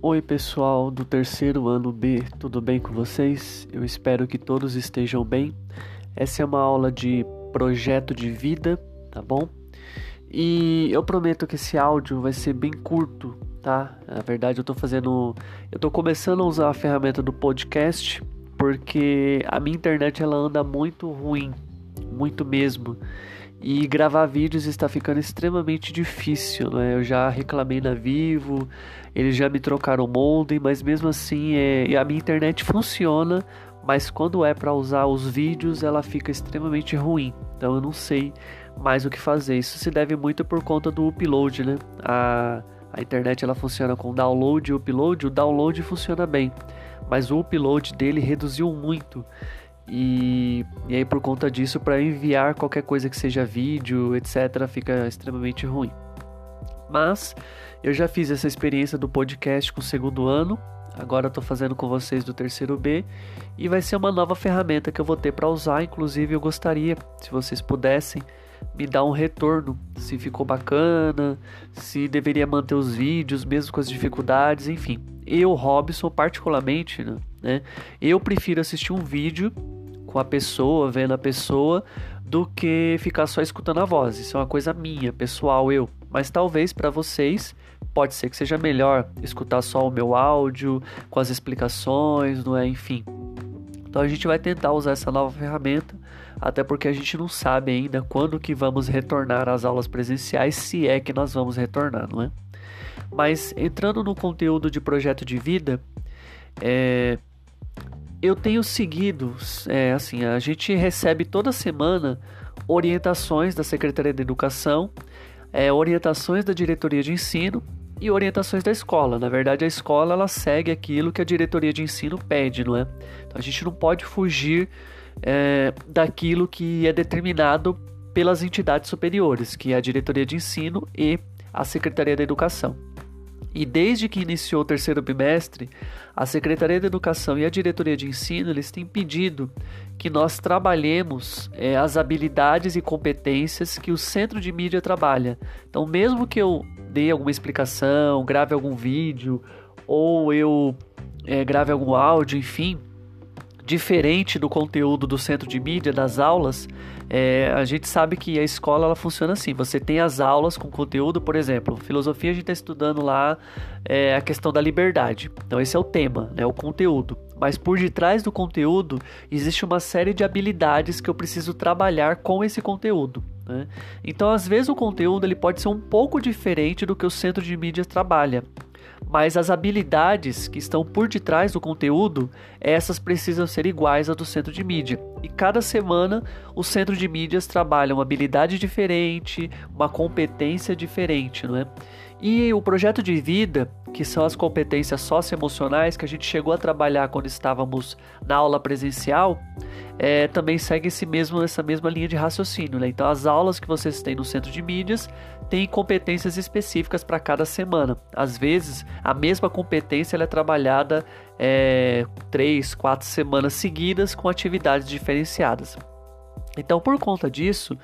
Oi, pessoal do terceiro ano B, tudo bem com vocês? Eu espero que todos estejam bem. Essa é uma aula de projeto de vida, tá bom? E eu prometo que esse áudio vai ser bem curto, tá? Na verdade, eu tô fazendo. Eu tô começando a usar a ferramenta do podcast porque a minha internet ela anda muito ruim, muito mesmo. E gravar vídeos está ficando extremamente difícil, né? Eu já reclamei na Vivo, eles já me trocaram o modem, mas mesmo assim é... a minha internet funciona, mas quando é para usar os vídeos ela fica extremamente ruim. Então eu não sei mais o que fazer. Isso se deve muito por conta do upload, né? A, a internet ela funciona com download e upload. O download funciona bem, mas o upload dele reduziu muito. E, e aí, por conta disso, para enviar qualquer coisa que seja vídeo, etc., fica extremamente ruim. Mas eu já fiz essa experiência do podcast com o segundo ano, agora estou fazendo com vocês do terceiro B e vai ser uma nova ferramenta que eu vou ter para usar. Inclusive, eu gostaria, se vocês pudessem, me dar um retorno se ficou bacana, se deveria manter os vídeos mesmo com as dificuldades, enfim. Eu, Robson, particularmente, né, eu prefiro assistir um vídeo com a pessoa, vendo a pessoa, do que ficar só escutando a voz. Isso é uma coisa minha, pessoal, eu. Mas talvez para vocês pode ser que seja melhor escutar só o meu áudio com as explicações, não é? Enfim. Então a gente vai tentar usar essa nova ferramenta, até porque a gente não sabe ainda quando que vamos retornar às aulas presenciais, se é que nós vamos retornar, não é? Mas entrando no conteúdo de projeto de vida, é, eu tenho seguido, é, assim, a gente recebe toda semana orientações da Secretaria de Educação, é, orientações da diretoria de ensino e orientações da escola. Na verdade, a escola ela segue aquilo que a diretoria de ensino pede, não é? Então a gente não pode fugir é, daquilo que é determinado pelas entidades superiores, que é a diretoria de ensino e a Secretaria da Educação. E desde que iniciou o terceiro bimestre, a Secretaria de Educação e a Diretoria de Ensino eles têm pedido que nós trabalhemos é, as habilidades e competências que o Centro de Mídia trabalha. Então, mesmo que eu dê alguma explicação, grave algum vídeo ou eu é, grave algum áudio, enfim, diferente do conteúdo do centro de mídia, das aulas, é, a gente sabe que a escola ela funciona assim. Você tem as aulas com conteúdo, por exemplo, filosofia a gente está estudando lá é, a questão da liberdade. Então esse é o tema, né, o conteúdo. Mas por detrás do conteúdo existe uma série de habilidades que eu preciso trabalhar com esse conteúdo. Né? Então às vezes o conteúdo ele pode ser um pouco diferente do que o centro de mídia trabalha mas as habilidades que estão por detrás do conteúdo, essas precisam ser iguais à do centro de mídia. E cada semana o centro de mídias trabalha uma habilidade diferente, uma competência diferente, não é? E o projeto de vida, que são as competências socioemocionais que a gente chegou a trabalhar quando estávamos na aula presencial, é, também segue esse mesmo, essa mesma linha de raciocínio. Né? Então, as aulas que vocês têm no centro de mídias têm competências específicas para cada semana. Às vezes, a mesma competência é trabalhada é, três, quatro semanas seguidas com atividades diferenciadas. Então, por conta disso,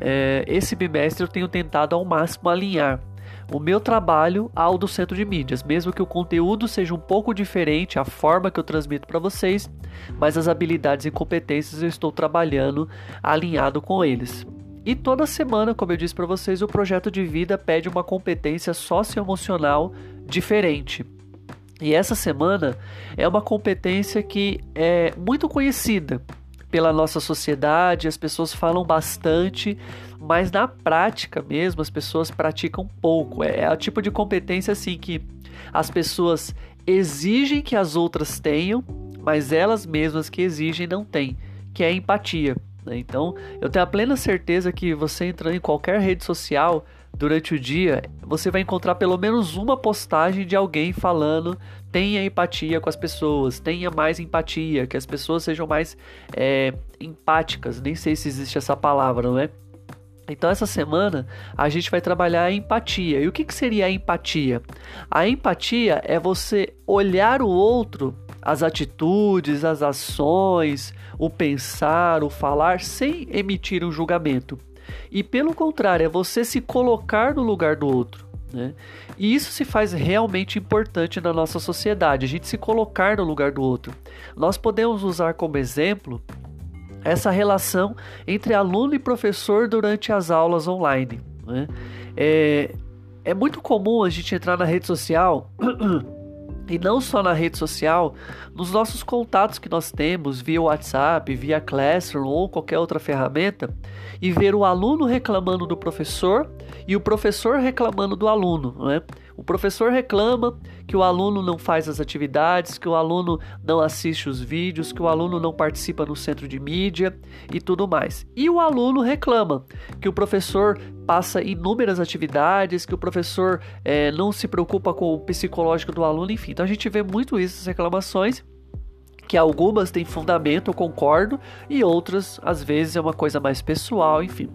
é, esse bimestre eu tenho tentado ao máximo alinhar o meu trabalho ao do centro de mídias, mesmo que o conteúdo seja um pouco diferente, a forma que eu transmito para vocês, mas as habilidades e competências eu estou trabalhando alinhado com eles. E toda semana, como eu disse para vocês, o projeto de vida pede uma competência socioemocional diferente. E essa semana é uma competência que é muito conhecida, pela nossa sociedade, as pessoas falam bastante, mas na prática mesmo as pessoas praticam pouco. É, é o tipo de competência assim que as pessoas exigem que as outras tenham, mas elas mesmas que exigem não têm, que é a empatia. Né? Então, eu tenho a plena certeza que você entrando em qualquer rede social durante o dia, você vai encontrar pelo menos uma postagem de alguém falando tenha empatia com as pessoas, tenha mais empatia, que as pessoas sejam mais é, empáticas. Nem sei se existe essa palavra, não é? Então, essa semana a gente vai trabalhar a empatia. E o que, que seria a empatia? A empatia é você olhar o outro, as atitudes, as ações, o pensar, o falar, sem emitir um julgamento. E pelo contrário, é você se colocar no lugar do outro. Né? E isso se faz realmente importante na nossa sociedade, a gente se colocar no lugar do outro. Nós podemos usar como exemplo essa relação entre aluno e professor durante as aulas online. Né? É, é muito comum a gente entrar na rede social. E não só na rede social, nos nossos contatos que nós temos via WhatsApp, via Classroom ou qualquer outra ferramenta, e ver o aluno reclamando do professor e o professor reclamando do aluno. Né? O professor reclama que o aluno não faz as atividades, que o aluno não assiste os vídeos, que o aluno não participa no centro de mídia e tudo mais. E o aluno reclama que o professor passa inúmeras atividades, que o professor é, não se preocupa com o psicológico do aluno, enfim. Então a gente vê muito isso, essas reclamações que algumas têm fundamento, eu concordo, e outras, às vezes, é uma coisa mais pessoal, enfim.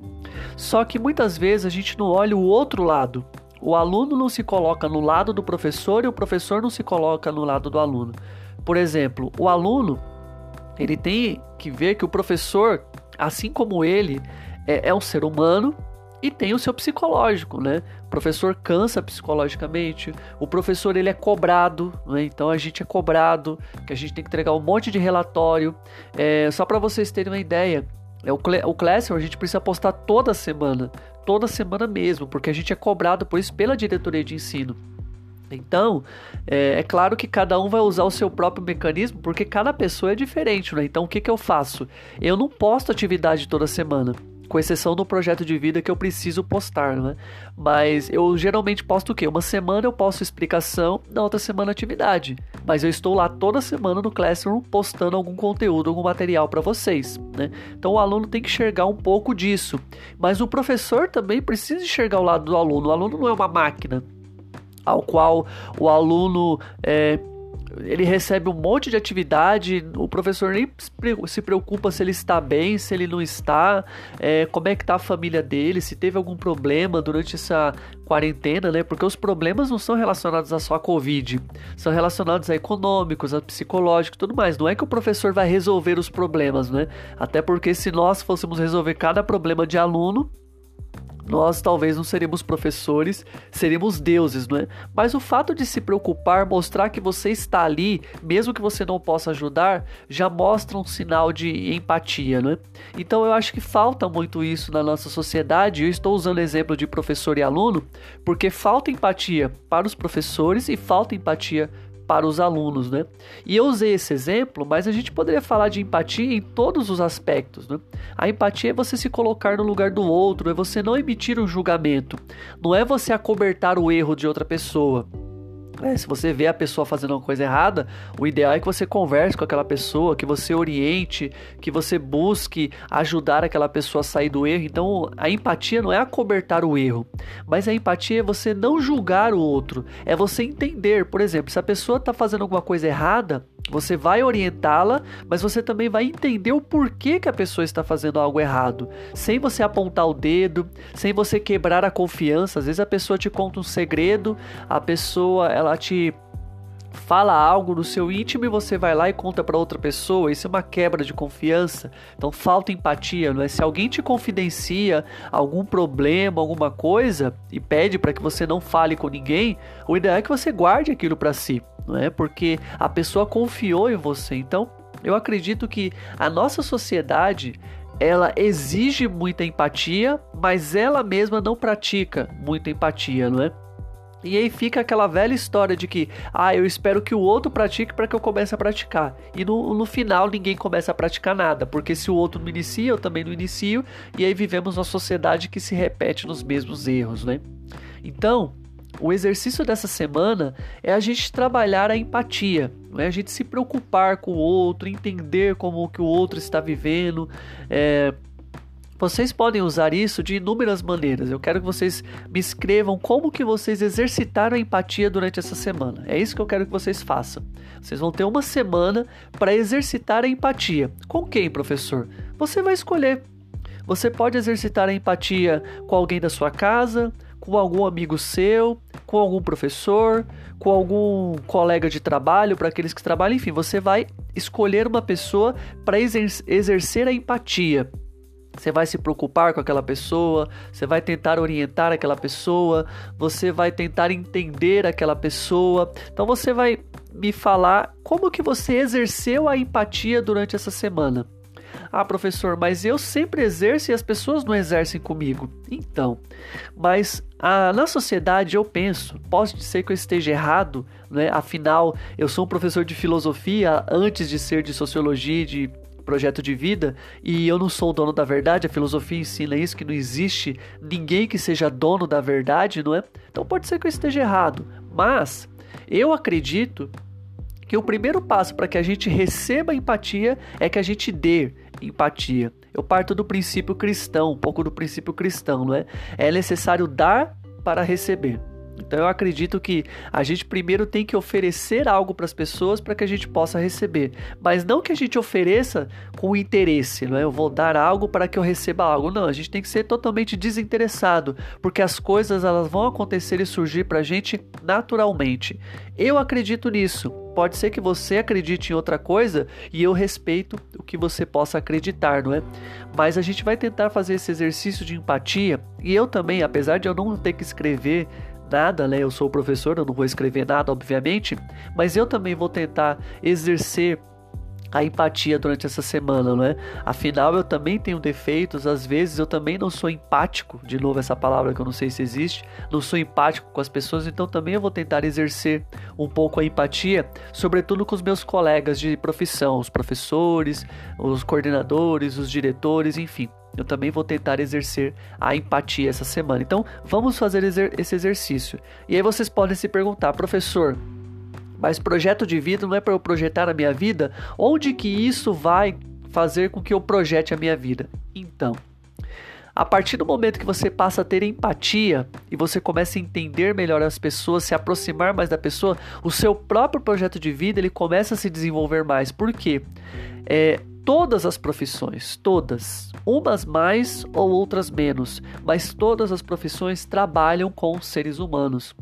Só que muitas vezes a gente não olha o outro lado, o aluno não se coloca no lado do professor e o professor não se coloca no lado do aluno. Por exemplo, o aluno ele tem que ver que o professor, assim como ele, é, é um ser humano e tem o seu psicológico, né? O professor cansa psicologicamente, o professor ele é cobrado, né? Então a gente é cobrado, que a gente tem que entregar um monte de relatório. É, só para vocês terem uma ideia, é o, o Classroom a gente precisa postar toda semana toda semana mesmo, porque a gente é cobrado por isso pela diretoria de ensino. Então, é, é, claro que cada um vai usar o seu próprio mecanismo, porque cada pessoa é diferente, né? Então, o que, que eu faço? Eu não posto atividade toda semana com exceção do projeto de vida que eu preciso postar, né? Mas eu geralmente posto o quê? Uma semana eu posto explicação, na outra semana atividade. Mas eu estou lá toda semana no Classroom postando algum conteúdo, algum material para vocês, né? Então o aluno tem que enxergar um pouco disso. Mas o professor também precisa enxergar o lado do aluno. O aluno não é uma máquina ao qual o aluno é, ele recebe um monte de atividade, o professor nem se preocupa se ele está bem, se ele não está, é, como é que está a família dele, se teve algum problema durante essa quarentena, né? Porque os problemas não são relacionados a só a Covid, são relacionados a econômicos, a psicológicos, tudo mais. Não é que o professor vai resolver os problemas, né? Até porque se nós fôssemos resolver cada problema de aluno, nós talvez não seríamos professores, seríamos deuses, não é? Mas o fato de se preocupar, mostrar que você está ali, mesmo que você não possa ajudar, já mostra um sinal de empatia, não é? Então eu acho que falta muito isso na nossa sociedade. Eu estou usando exemplo de professor e aluno, porque falta empatia para os professores e falta empatia para os alunos, né? E eu usei esse exemplo, mas a gente poderia falar de empatia em todos os aspectos, né? A empatia é você se colocar no lugar do outro, é você não emitir um julgamento, não é você acobertar o erro de outra pessoa. É, se você vê a pessoa fazendo uma coisa errada, o ideal é que você converse com aquela pessoa, que você oriente, que você busque ajudar aquela pessoa a sair do erro. Então, a empatia não é acobertar o erro, mas a empatia é você não julgar o outro, é você entender. Por exemplo, se a pessoa está fazendo alguma coisa errada, você vai orientá-la, mas você também vai entender o porquê que a pessoa está fazendo algo errado, sem você apontar o dedo, sem você quebrar a confiança. Às vezes a pessoa te conta um segredo, a pessoa ela te fala algo no seu íntimo e você vai lá e conta para outra pessoa, isso é uma quebra de confiança. Então falta empatia, não é? Se alguém te confidencia algum problema, alguma coisa e pede para que você não fale com ninguém, o ideal é que você guarde aquilo para si, não é? Porque a pessoa confiou em você. Então, eu acredito que a nossa sociedade ela exige muita empatia, mas ela mesma não pratica muita empatia, não é? E aí fica aquela velha história de que, ah, eu espero que o outro pratique para que eu comece a praticar. E no, no final ninguém começa a praticar nada, porque se o outro não inicia, eu também não inicio, e aí vivemos uma sociedade que se repete nos mesmos erros, né? Então, o exercício dessa semana é a gente trabalhar a empatia, não é a gente se preocupar com o outro, entender como que o outro está vivendo, é, vocês podem usar isso de inúmeras maneiras. Eu quero que vocês me escrevam como que vocês exercitaram a empatia durante essa semana. É isso que eu quero que vocês façam. Vocês vão ter uma semana para exercitar a empatia. Com quem, professor? Você vai escolher. Você pode exercitar a empatia com alguém da sua casa, com algum amigo seu, com algum professor, com algum colega de trabalho, para aqueles que trabalham, enfim, você vai escolher uma pessoa para exercer a empatia. Você vai se preocupar com aquela pessoa, você vai tentar orientar aquela pessoa, você vai tentar entender aquela pessoa. Então você vai me falar como que você exerceu a empatia durante essa semana. Ah, professor, mas eu sempre exerço e as pessoas não exercem comigo. Então, mas ah, na sociedade eu penso, pode ser que eu esteja errado, né? Afinal, eu sou um professor de filosofia antes de ser de sociologia, de projeto de vida e eu não sou o dono da verdade, a filosofia ensina isso, que não existe ninguém que seja dono da verdade, não é? Então pode ser que eu esteja errado, mas eu acredito que o primeiro passo para que a gente receba empatia é que a gente dê empatia. Eu parto do princípio cristão, um pouco do princípio cristão, não é? É necessário dar para receber. Então eu acredito que a gente primeiro tem que oferecer algo para as pessoas para que a gente possa receber, mas não que a gente ofereça com interesse, não é? Eu vou dar algo para que eu receba algo. Não, a gente tem que ser totalmente desinteressado, porque as coisas elas vão acontecer e surgir para a gente naturalmente. Eu acredito nisso. Pode ser que você acredite em outra coisa e eu respeito o que você possa acreditar, não é? Mas a gente vai tentar fazer esse exercício de empatia e eu também, apesar de eu não ter que escrever nada, né? Eu sou professor, eu não vou escrever nada, obviamente, mas eu também vou tentar exercer a empatia durante essa semana, não é? Afinal, eu também tenho defeitos, às vezes eu também não sou empático, de novo essa palavra que eu não sei se existe, não sou empático com as pessoas, então também eu vou tentar exercer um pouco a empatia, sobretudo com os meus colegas de profissão, os professores, os coordenadores, os diretores, enfim eu também vou tentar exercer a empatia essa semana. Então, vamos fazer esse exercício. E aí vocês podem se perguntar, professor, mas projeto de vida não é para eu projetar a minha vida? Onde que isso vai fazer com que eu projete a minha vida? Então, a partir do momento que você passa a ter empatia e você começa a entender melhor as pessoas, se aproximar mais da pessoa, o seu próprio projeto de vida ele começa a se desenvolver mais. Por quê? É, todas as profissões, todas, umas mais ou outras menos, mas todas as profissões trabalham com seres humanos.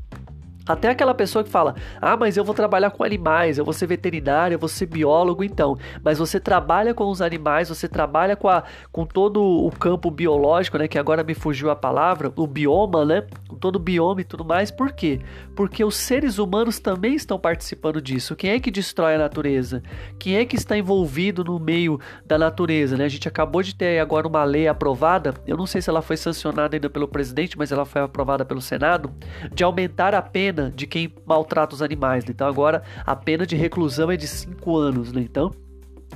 Até aquela pessoa que fala: Ah, mas eu vou trabalhar com animais, eu vou ser veterinário, eu vou ser biólogo, então. Mas você trabalha com os animais, você trabalha com, a, com todo o campo biológico, né? Que agora me fugiu a palavra, o bioma, né? Com todo o bioma e tudo mais. Por quê? Porque os seres humanos também estão participando disso. Quem é que destrói a natureza? Quem é que está envolvido no meio da natureza, né? A gente acabou de ter agora uma lei aprovada, eu não sei se ela foi sancionada ainda pelo presidente, mas ela foi aprovada pelo Senado, de aumentar a pena pena de quem maltrata os animais. Né? Então agora a pena de reclusão é de 5 anos. Né? Então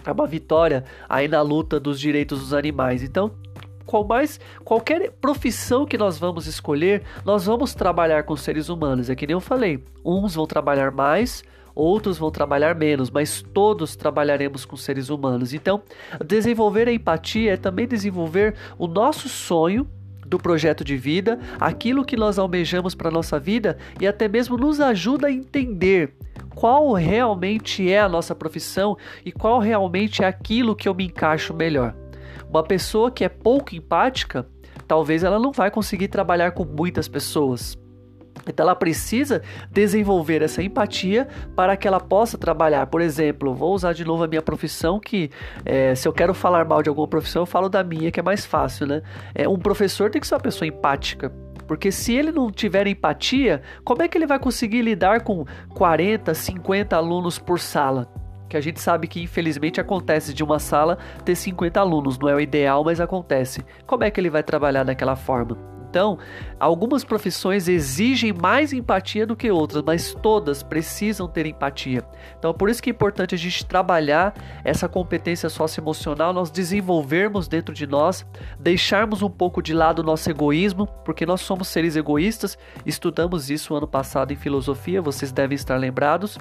é uma vitória aí na luta dos direitos dos animais. Então qual mais qualquer profissão que nós vamos escolher, nós vamos trabalhar com seres humanos. É que nem eu falei, uns vão trabalhar mais, outros vão trabalhar menos, mas todos trabalharemos com seres humanos. Então, desenvolver a empatia é também desenvolver o nosso sonho do projeto de vida, aquilo que nós almejamos para a nossa vida e até mesmo nos ajuda a entender qual realmente é a nossa profissão e qual realmente é aquilo que eu me encaixo melhor. Uma pessoa que é pouco empática, talvez ela não vai conseguir trabalhar com muitas pessoas. Então ela precisa desenvolver essa empatia para que ela possa trabalhar. Por exemplo, vou usar de novo a minha profissão, que é, se eu quero falar mal de alguma profissão, eu falo da minha, que é mais fácil, né? É, um professor tem que ser uma pessoa empática. Porque se ele não tiver empatia, como é que ele vai conseguir lidar com 40, 50 alunos por sala? Que a gente sabe que infelizmente acontece de uma sala ter 50 alunos, não é o ideal, mas acontece. Como é que ele vai trabalhar daquela forma? Então, algumas profissões exigem mais empatia do que outras, mas todas precisam ter empatia. Então, por isso que é importante a gente trabalhar essa competência socioemocional, nós desenvolvermos dentro de nós, deixarmos um pouco de lado o nosso egoísmo, porque nós somos seres egoístas. Estudamos isso ano passado em filosofia, vocês devem estar lembrados.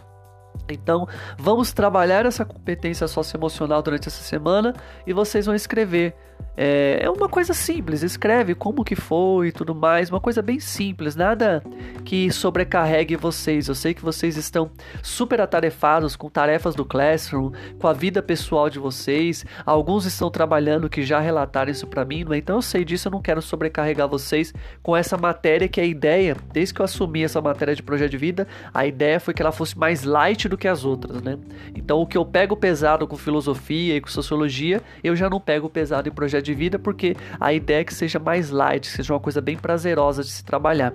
Então, vamos trabalhar essa competência socioemocional durante essa semana e vocês vão escrever. É, é, uma coisa simples, escreve como que foi e tudo mais, uma coisa bem simples, nada que sobrecarregue vocês. Eu sei que vocês estão super atarefados com tarefas do Classroom, com a vida pessoal de vocês. Alguns estão trabalhando que já relataram isso para mim, é? então eu sei disso, eu não quero sobrecarregar vocês com essa matéria que é a ideia, desde que eu assumi essa matéria de projeto de vida, a ideia foi que ela fosse mais light diferente do que as outras, né? Então o que eu pego pesado com filosofia e com sociologia, eu já não pego pesado em projeto de vida, porque a ideia é que seja mais light, seja uma coisa bem prazerosa de se trabalhar.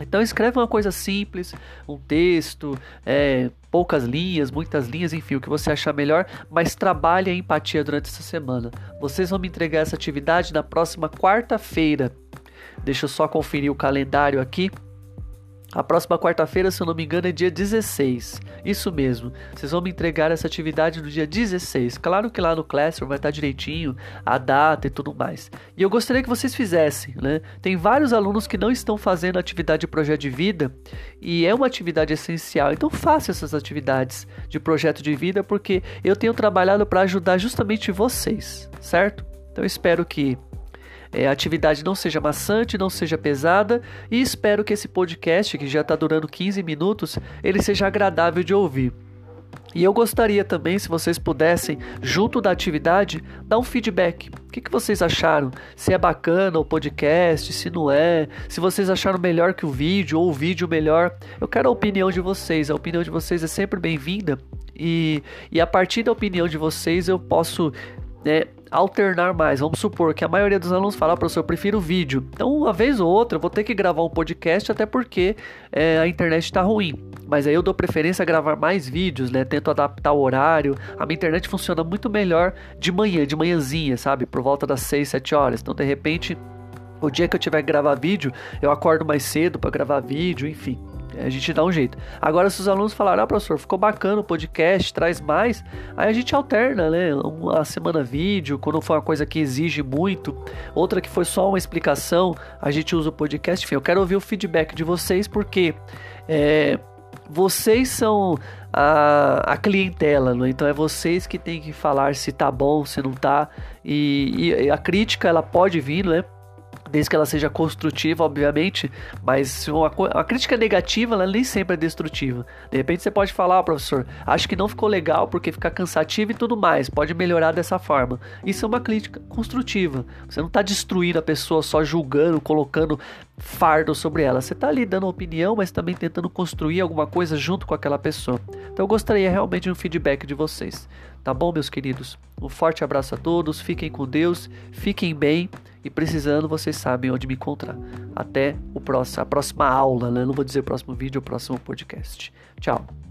Então escreve uma coisa simples, um texto, é, poucas linhas, muitas linhas, enfim, o que você achar melhor, mas trabalhe a empatia durante essa semana. Vocês vão me entregar essa atividade na próxima quarta-feira. Deixa eu só conferir o calendário aqui. A próxima quarta-feira, se eu não me engano, é dia 16. Isso mesmo. Vocês vão me entregar essa atividade no dia 16. Claro que lá no Classroom vai estar direitinho a data e tudo mais. E eu gostaria que vocês fizessem, né? Tem vários alunos que não estão fazendo atividade de projeto de vida e é uma atividade essencial. Então faça essas atividades de projeto de vida porque eu tenho trabalhado para ajudar justamente vocês, certo? Então espero que é, a atividade não seja maçante, não seja pesada e espero que esse podcast, que já está durando 15 minutos, ele seja agradável de ouvir. E eu gostaria também, se vocês pudessem, junto da atividade, dar um feedback. O que, que, vocês acharam? Se é bacana o podcast, se não é, se vocês acharam melhor que o vídeo ou o vídeo melhor. Eu quero a opinião de vocês. A opinião de vocês é sempre bem-vinda. E, e a partir da opinião de vocês eu posso né, alternar mais. Vamos supor que a maioria dos alunos fala, ah, professor, eu prefiro vídeo. Então, uma vez ou outra, eu vou ter que gravar um podcast, até porque é, a internet está ruim. Mas aí eu dou preferência a gravar mais vídeos, né? Tento adaptar o horário. A minha internet funciona muito melhor de manhã, de manhãzinha, sabe? Por volta das 6, 7 horas. Então, de repente, o dia que eu tiver que gravar vídeo, eu acordo mais cedo para gravar vídeo, enfim. A gente dá um jeito. Agora, se os alunos falaram, ah, professor, ficou bacana o podcast, traz mais, aí a gente alterna, né? Uma semana vídeo, quando for uma coisa que exige muito, outra que foi só uma explicação, a gente usa o podcast. Enfim, eu quero ouvir o feedback de vocês, porque é, vocês são a, a clientela, né? então é vocês que tem que falar se tá bom, se não tá. E, e a crítica ela pode vir, né? Desde que ela seja construtiva, obviamente, mas uma, uma crítica negativa, ela nem sempre é destrutiva. De repente você pode falar, oh, professor, acho que não ficou legal porque fica cansativo e tudo mais, pode melhorar dessa forma. Isso é uma crítica construtiva. Você não está destruindo a pessoa só julgando, colocando fardo sobre ela. Você está ali dando opinião, mas também tentando construir alguma coisa junto com aquela pessoa. Então eu gostaria realmente de um feedback de vocês. Tá bom, meus queridos? Um forte abraço a todos, fiquem com Deus, fiquem bem e precisando, vocês sabem onde me encontrar. Até o próximo, a próxima aula, né? Não vou dizer próximo vídeo, o próximo podcast. Tchau.